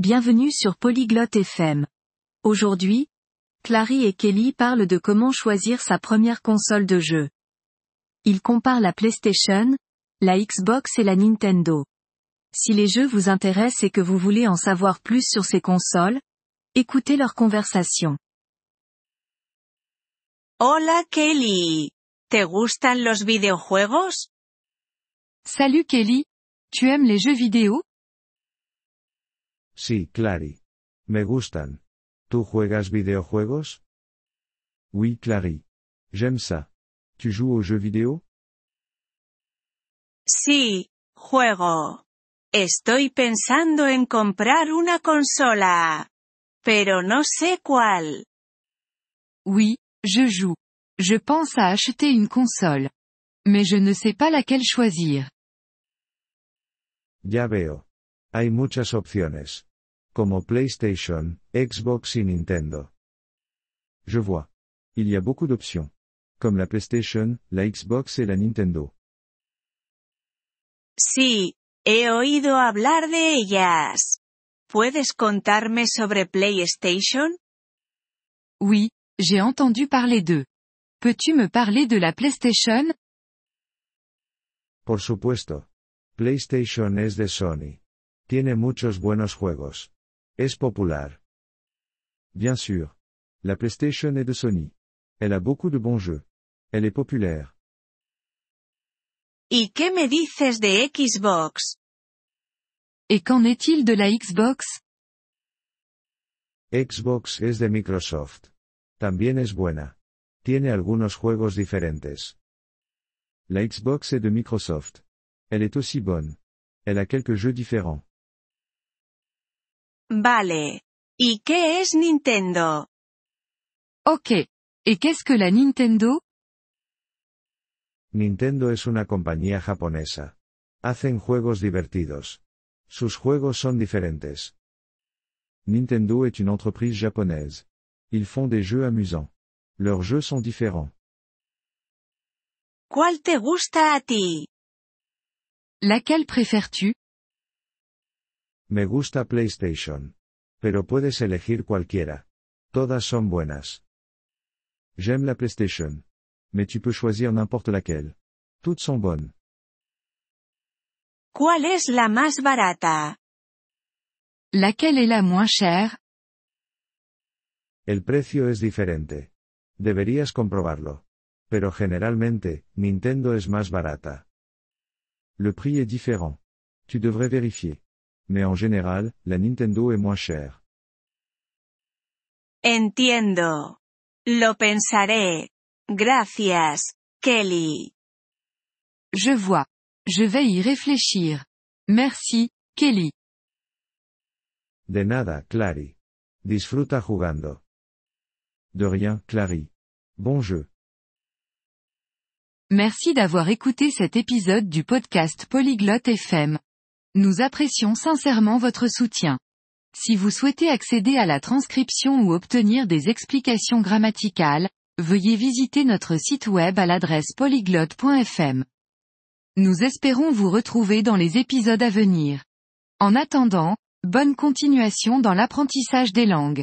Bienvenue sur Polyglotte FM. Aujourd'hui, Clary et Kelly parlent de comment choisir sa première console de jeu. Ils comparent la PlayStation, la Xbox et la Nintendo. Si les jeux vous intéressent et que vous voulez en savoir plus sur ces consoles, écoutez leur conversation. Hola Kelly. ¿Te gustan los videojuegos? Salut Kelly. Tu aimes les jeux vidéo? Sí, Clary. Me gustan. ¿Tú juegas videojuegos? Oui, Clary. J'aime ça. Tu joues aux jeux vidéo? Sí, juego. Estoy pensando en comprar una consola. Pero no sé cuál. Oui, je joue. Je pense à acheter une console. Mais je ne sais pas laquelle choisir. Ya veo. Hay muchas opciones. Como PlayStation, Xbox y Nintendo. Je vois. Il y a beaucoup d'options. Comme la PlayStation, la Xbox et la Nintendo. Sí, he oído hablar de ellas. ¿Puedes contarme sobre PlayStation? Oui, j'ai entendu parler d'eux. Peux-tu me parler de la PlayStation? Por supuesto. PlayStation es de Sony. Tiene muchos buenos juegos. Es popular? Bien sûr. La PlayStation est de Sony. Elle a beaucoup de bons jeux. Elle est populaire. ¿Y qué me dices de Xbox? Et qu'en est-il de la Xbox? Xbox es de Microsoft. También es buena. Tiene algunos juegos diferentes. La Xbox est de Microsoft. Elle est aussi bonne. Elle a quelques jeux différents. Vale. ¿Y qué es Nintendo? Ok. Et qu'est-ce que la Nintendo? Nintendo es una compañía japonesa. Hacen juegos divertidos. Sus juegos son diferentes. Nintendo est une entreprise japonaise. Ils font des jeux amusants. Leurs jeux sont différents. ¿Cuál te gusta a ti? Laquelle préfères-tu? Me gusta PlayStation. Pero puedes elegir cualquiera. Todas son buenas. J'aime la PlayStation. Mais tu peux choisir n'importe laquelle. Toutes sont bonnes. ¿Cuál es la más barata? Laquelle est la moins chère? El precio es diferente. Deberías comprobarlo. Pero generalmente, Nintendo es más barata. Le prix est différent. Tu devrais vérifier. Mais en général, la Nintendo est moins chère. Entiendo. Lo pensaré. Gracias, Kelly. Je vois. Je vais y réfléchir. Merci, Kelly. De nada, Clary. Disfruta jugando. De rien, Clary. Bon jeu. Merci d'avoir écouté cet épisode du podcast Polyglotte FM. Nous apprécions sincèrement votre soutien. Si vous souhaitez accéder à la transcription ou obtenir des explications grammaticales, veuillez visiter notre site web à l'adresse polyglotte.fm. Nous espérons vous retrouver dans les épisodes à venir. En attendant, bonne continuation dans l'apprentissage des langues.